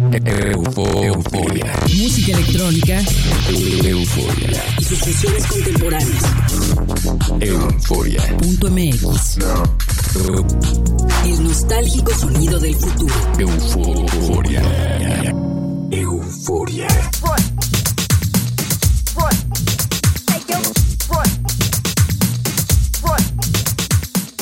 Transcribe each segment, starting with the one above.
Euforia. Música electrónica. Euforia. Y sus funciones contemporáneas. Euforia. Punto MX. El nostálgico sonido del futuro. Euforia. Euforia.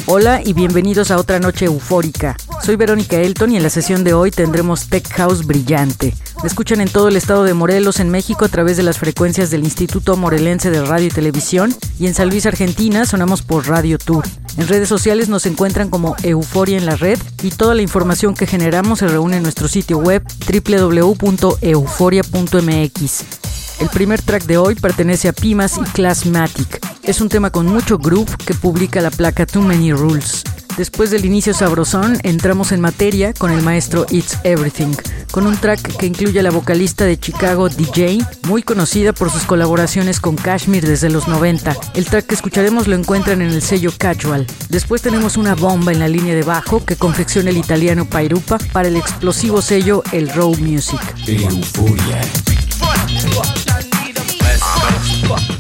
Hola y bienvenidos a otra noche eufórica. Soy Verónica Elton y en la sesión de hoy tendremos Tech House Brillante. Me escuchan en todo el estado de Morelos, en México, a través de las frecuencias del Instituto Morelense de Radio y Televisión y en San Luis, Argentina, sonamos por Radio Tour. En redes sociales nos encuentran como Euforia en la red y toda la información que generamos se reúne en nuestro sitio web www.euforia.mx. El primer track de hoy pertenece a Pimas y Classmatic. Es un tema con mucho groove que publica la placa Too Many Rules. Después del inicio sabrosón, entramos en materia con el maestro It's Everything, con un track que incluye a la vocalista de Chicago DJ, muy conocida por sus colaboraciones con Kashmir desde los 90. El track que escucharemos lo encuentran en el sello Casual. Después tenemos una bomba en la línea de bajo que confecciona el italiano Pairupa para el explosivo sello El Row Music. Fuck.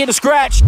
Get a scratch.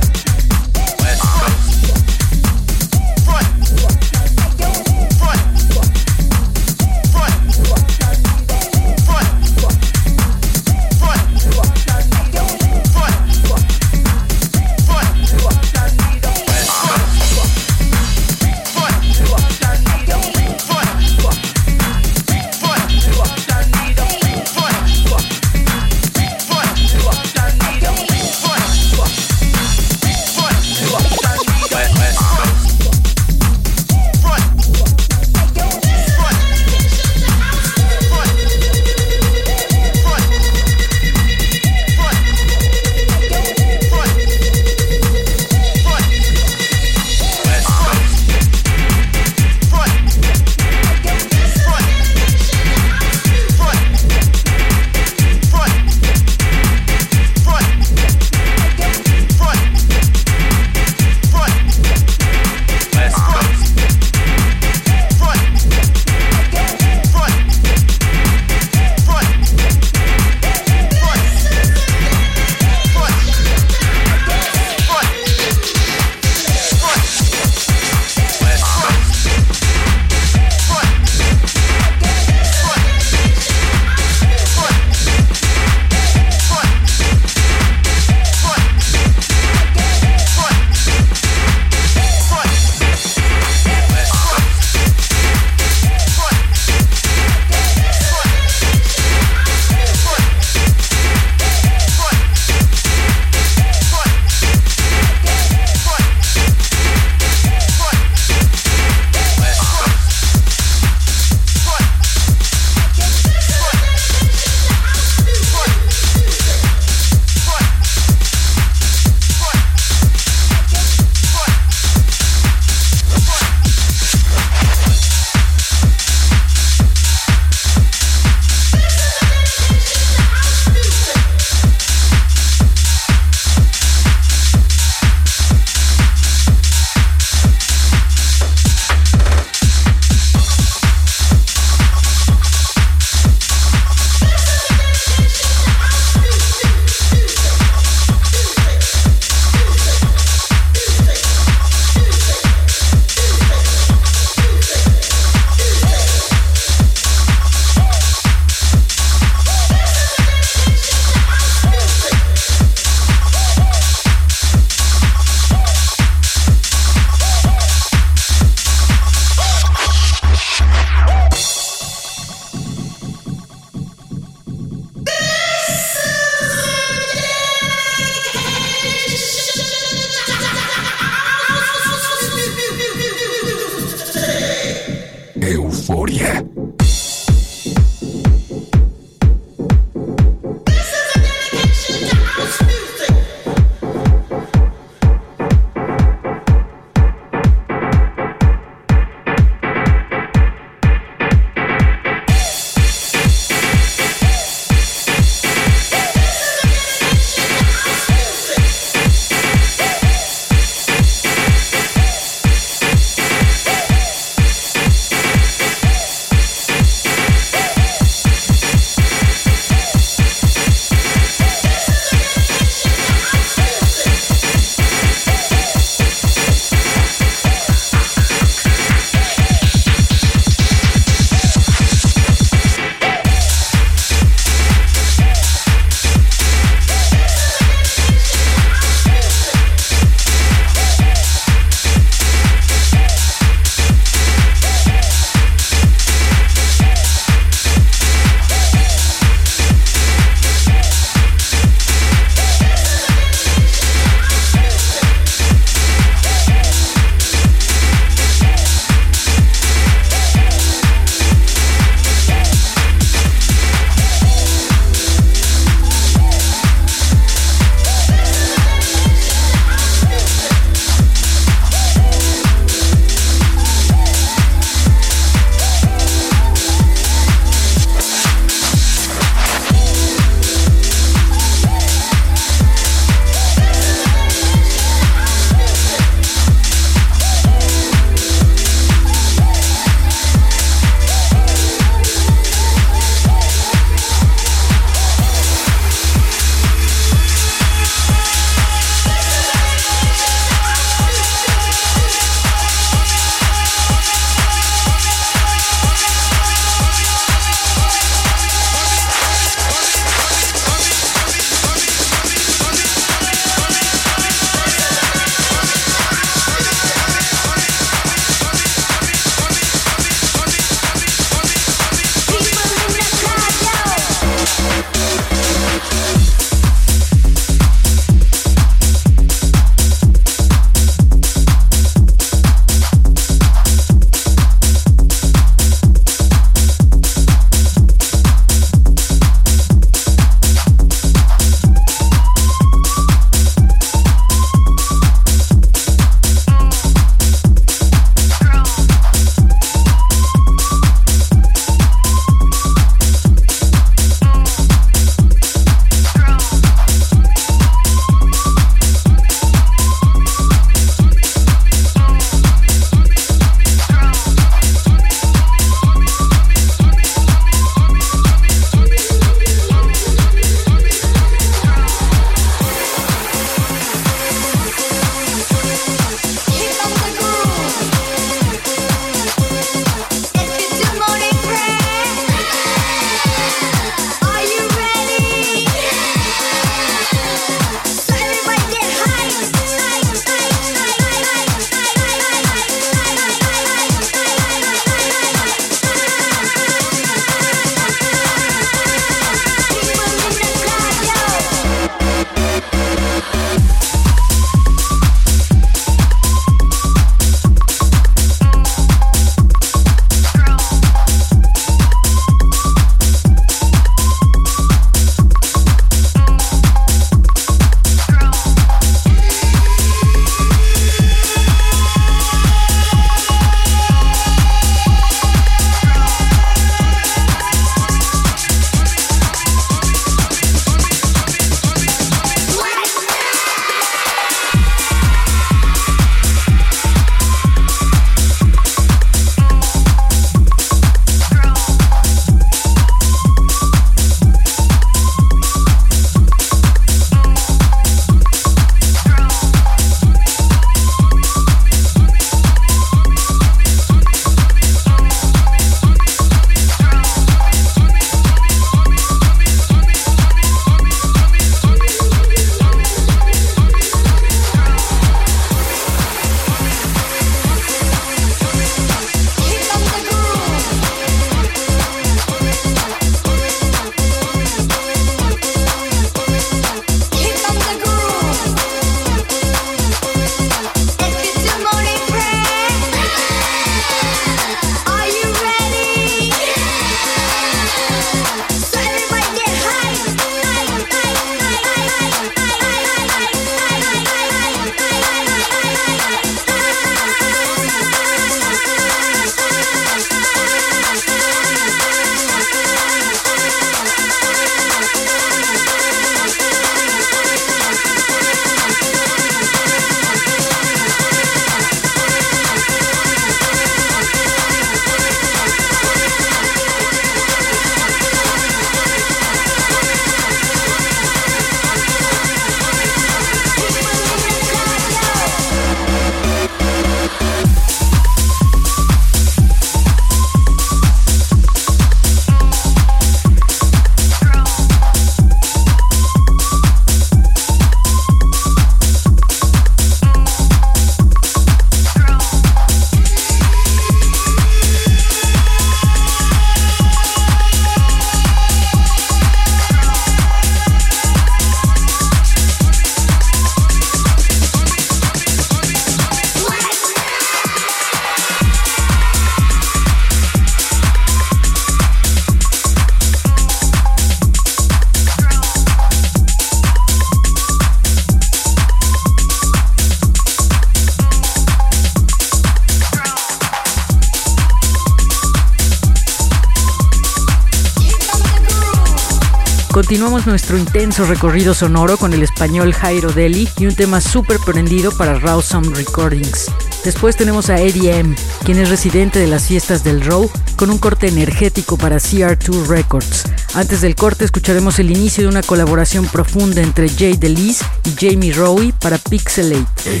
Continuamos nuestro intenso recorrido sonoro con el español Jairo Deli y un tema súper prendido para Raw Some Recordings. Después tenemos a Eddie M, quien es residente de las fiestas del Row, con un corte energético para CR2 Records. Antes del corte escucharemos el inicio de una colaboración profunda entre Jay DeLise y Jamie Rowe para Pixelate.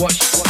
Watch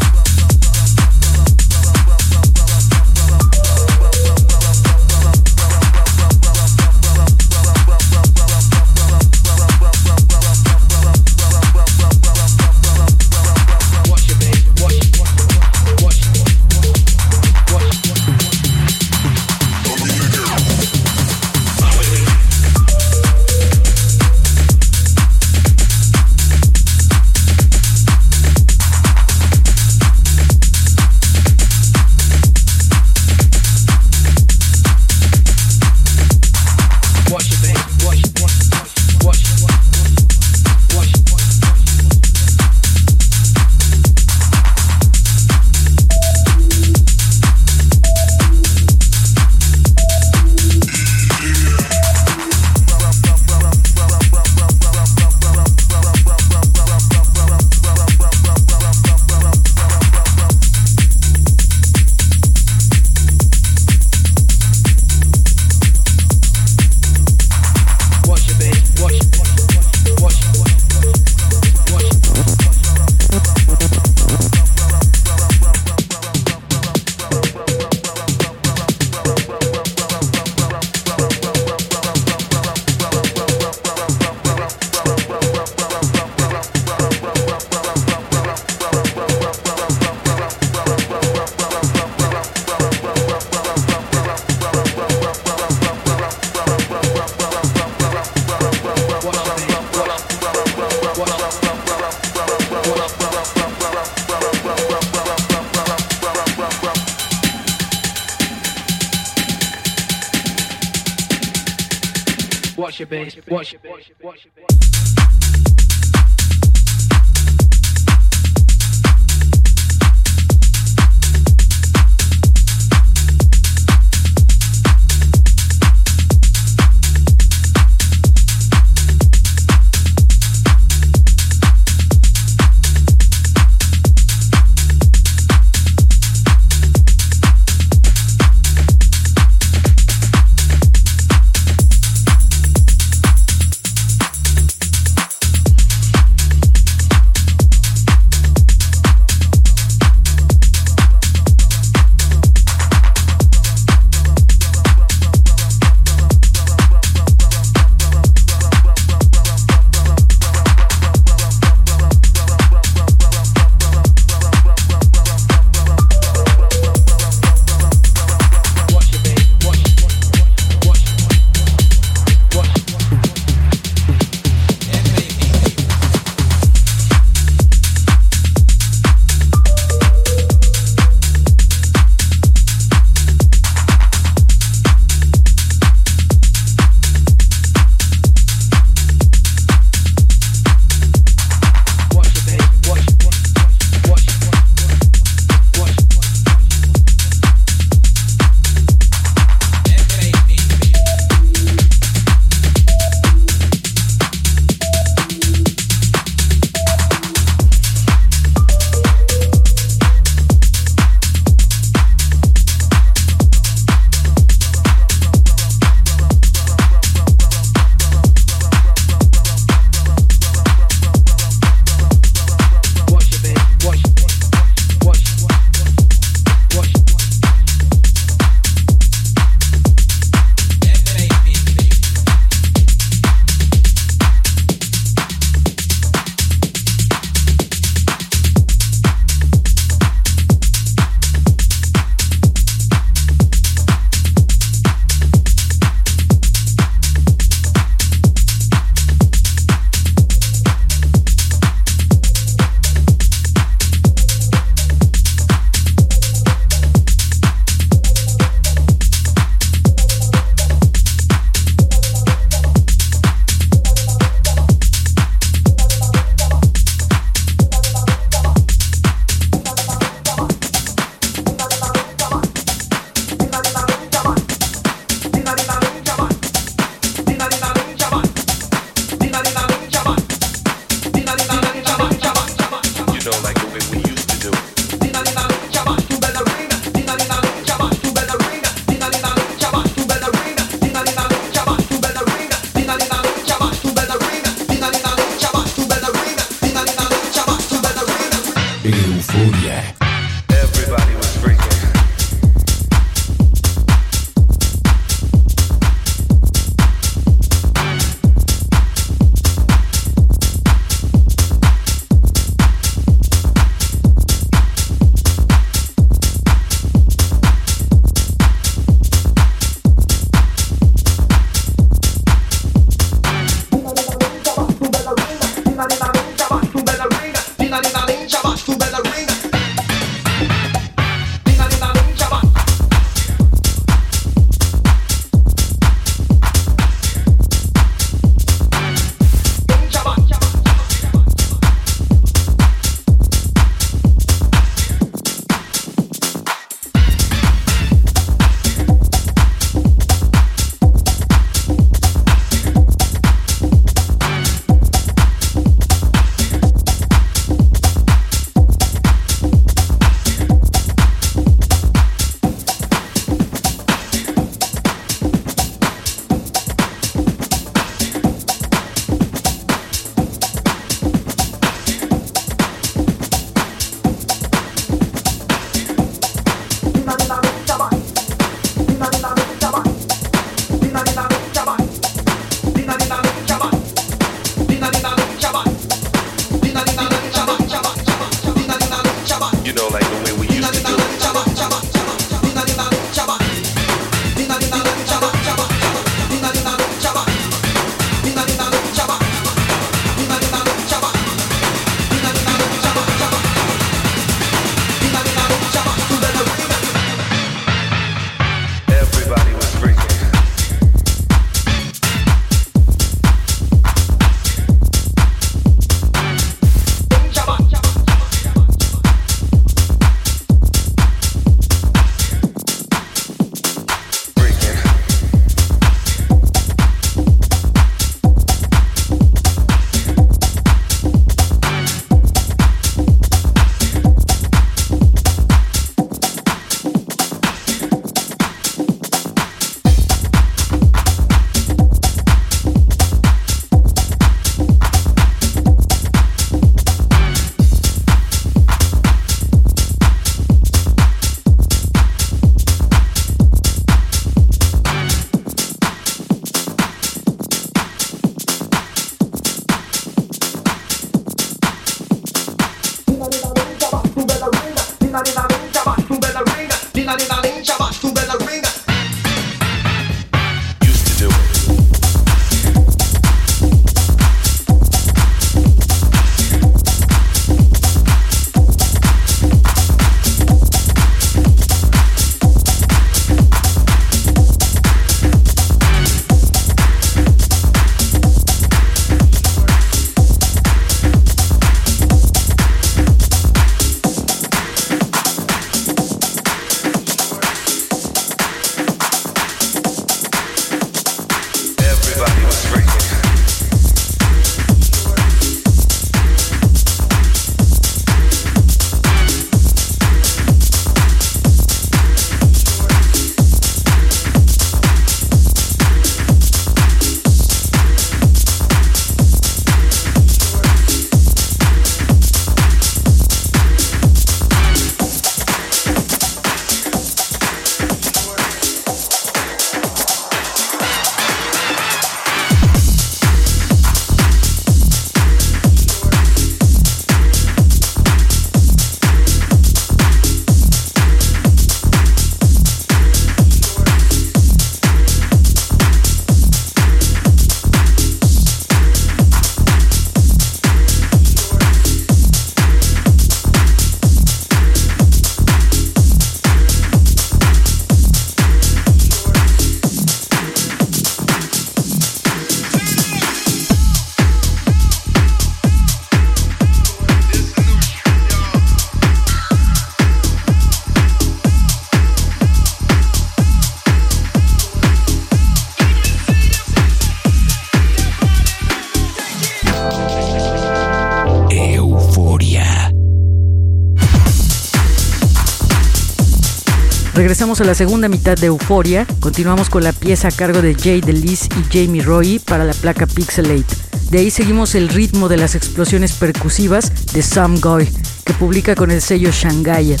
La segunda mitad de Euforia. Continuamos con la pieza a cargo de Jay DeLis y Jamie Roy para la placa Pixelate. De ahí seguimos el ritmo de las explosiones percusivas de Sam Goy, que publica con el sello Shangayet.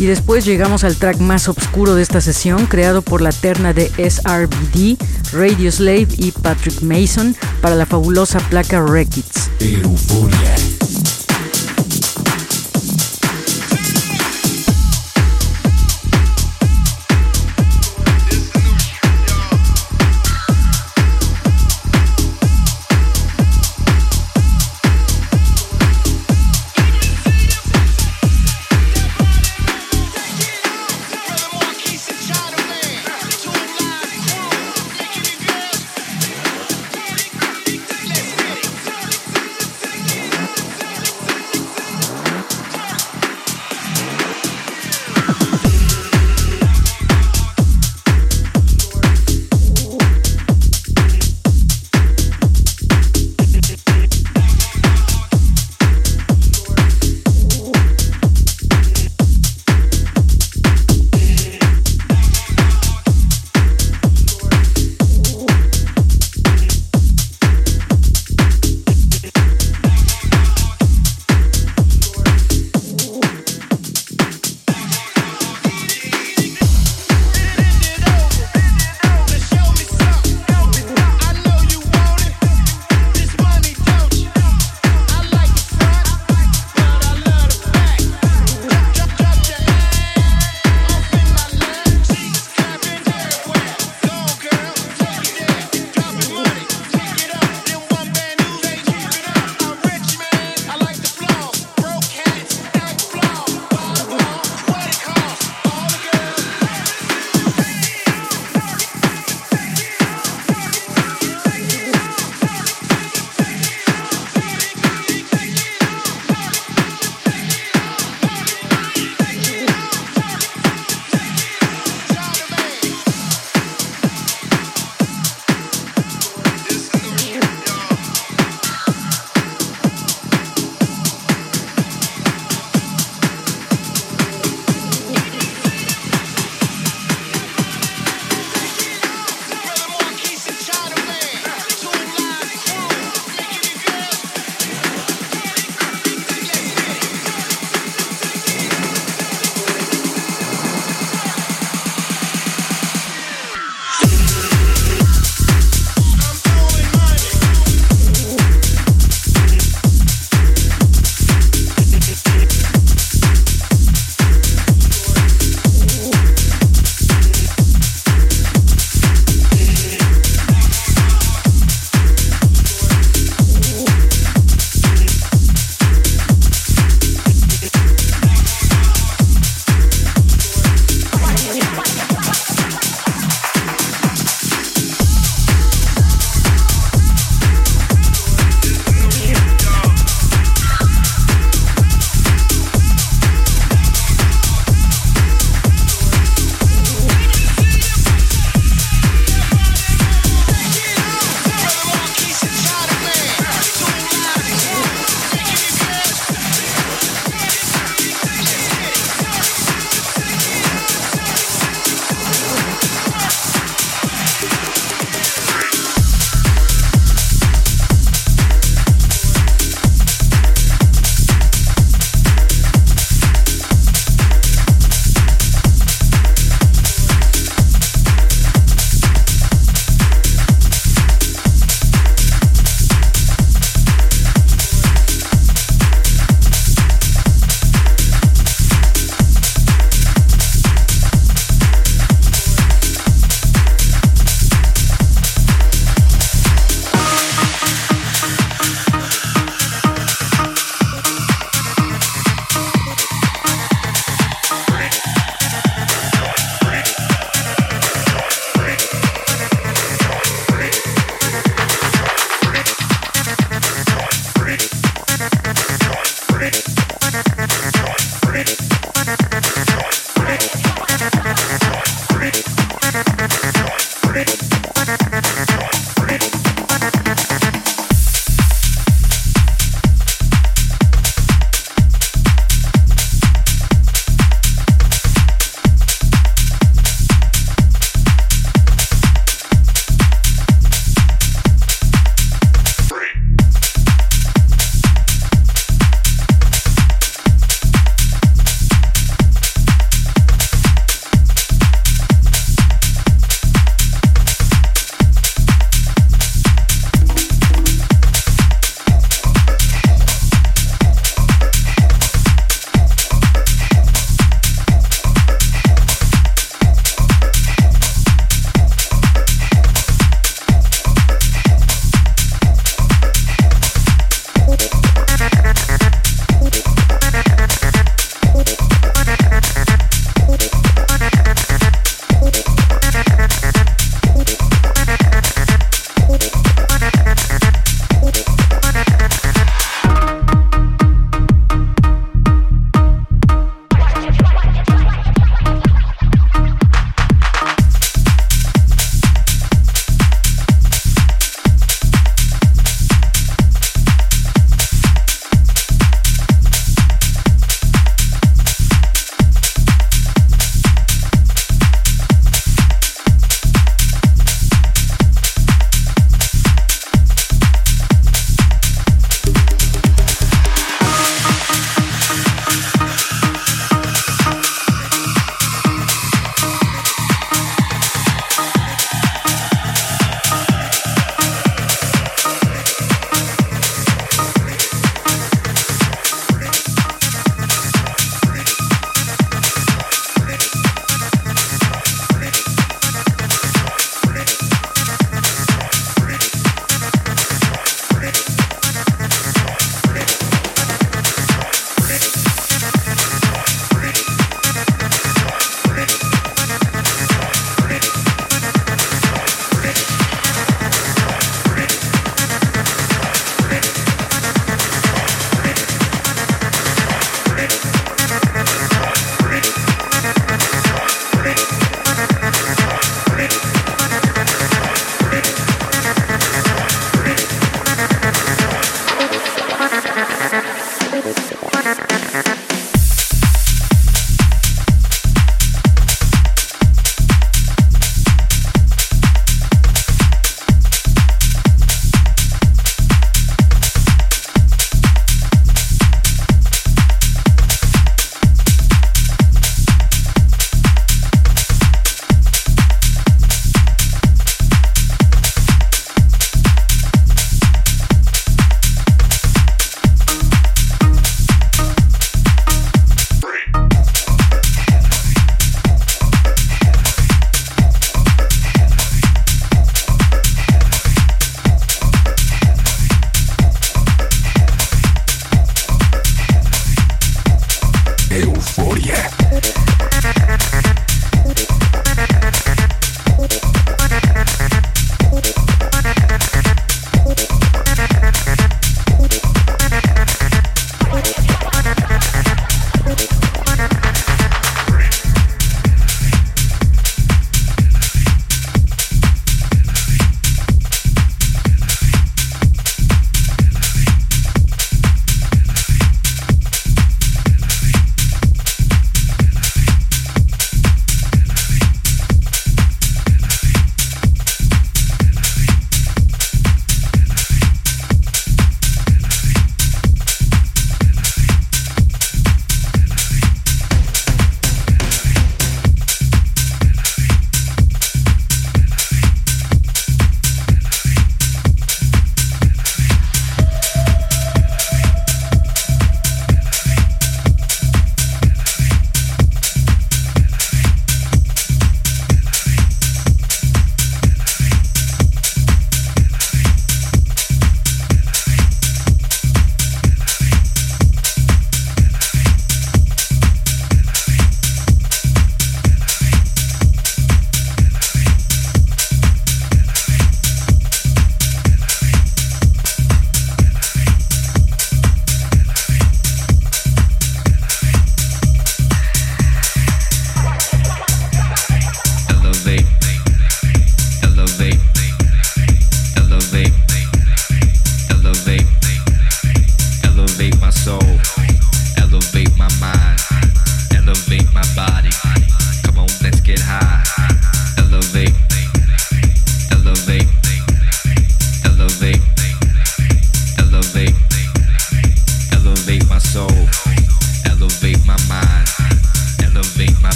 Y después llegamos al track más oscuro de esta sesión, creado por la terna de SRBD, Radio Slave y Patrick Mason para la fabulosa placa Records. Euforia.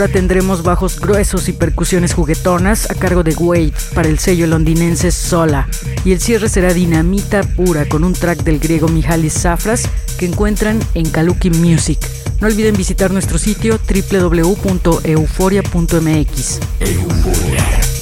Ahora tendremos bajos gruesos y percusiones juguetonas a cargo de Wade para el sello londinense Sola. Y el cierre será dinamita pura con un track del griego Mihalis Safras que encuentran en Kaluki Music. No olviden visitar nuestro sitio www.euforia.mx. Euforia.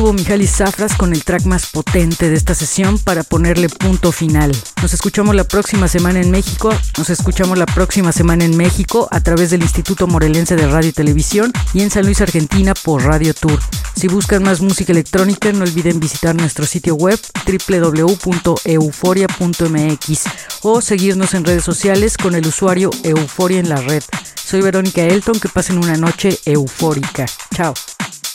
Estuvo Mijalis Zafras con el track más potente de esta sesión para ponerle punto final. Nos escuchamos la próxima semana en México. Nos escuchamos la próxima semana en México a través del Instituto Morelense de Radio y Televisión y en San Luis, Argentina por Radio Tour. Si buscan más música electrónica, no olviden visitar nuestro sitio web www.euforia.mx o seguirnos en redes sociales con el usuario Euforia en la red. Soy Verónica Elton, que pasen una noche eufórica. Chao.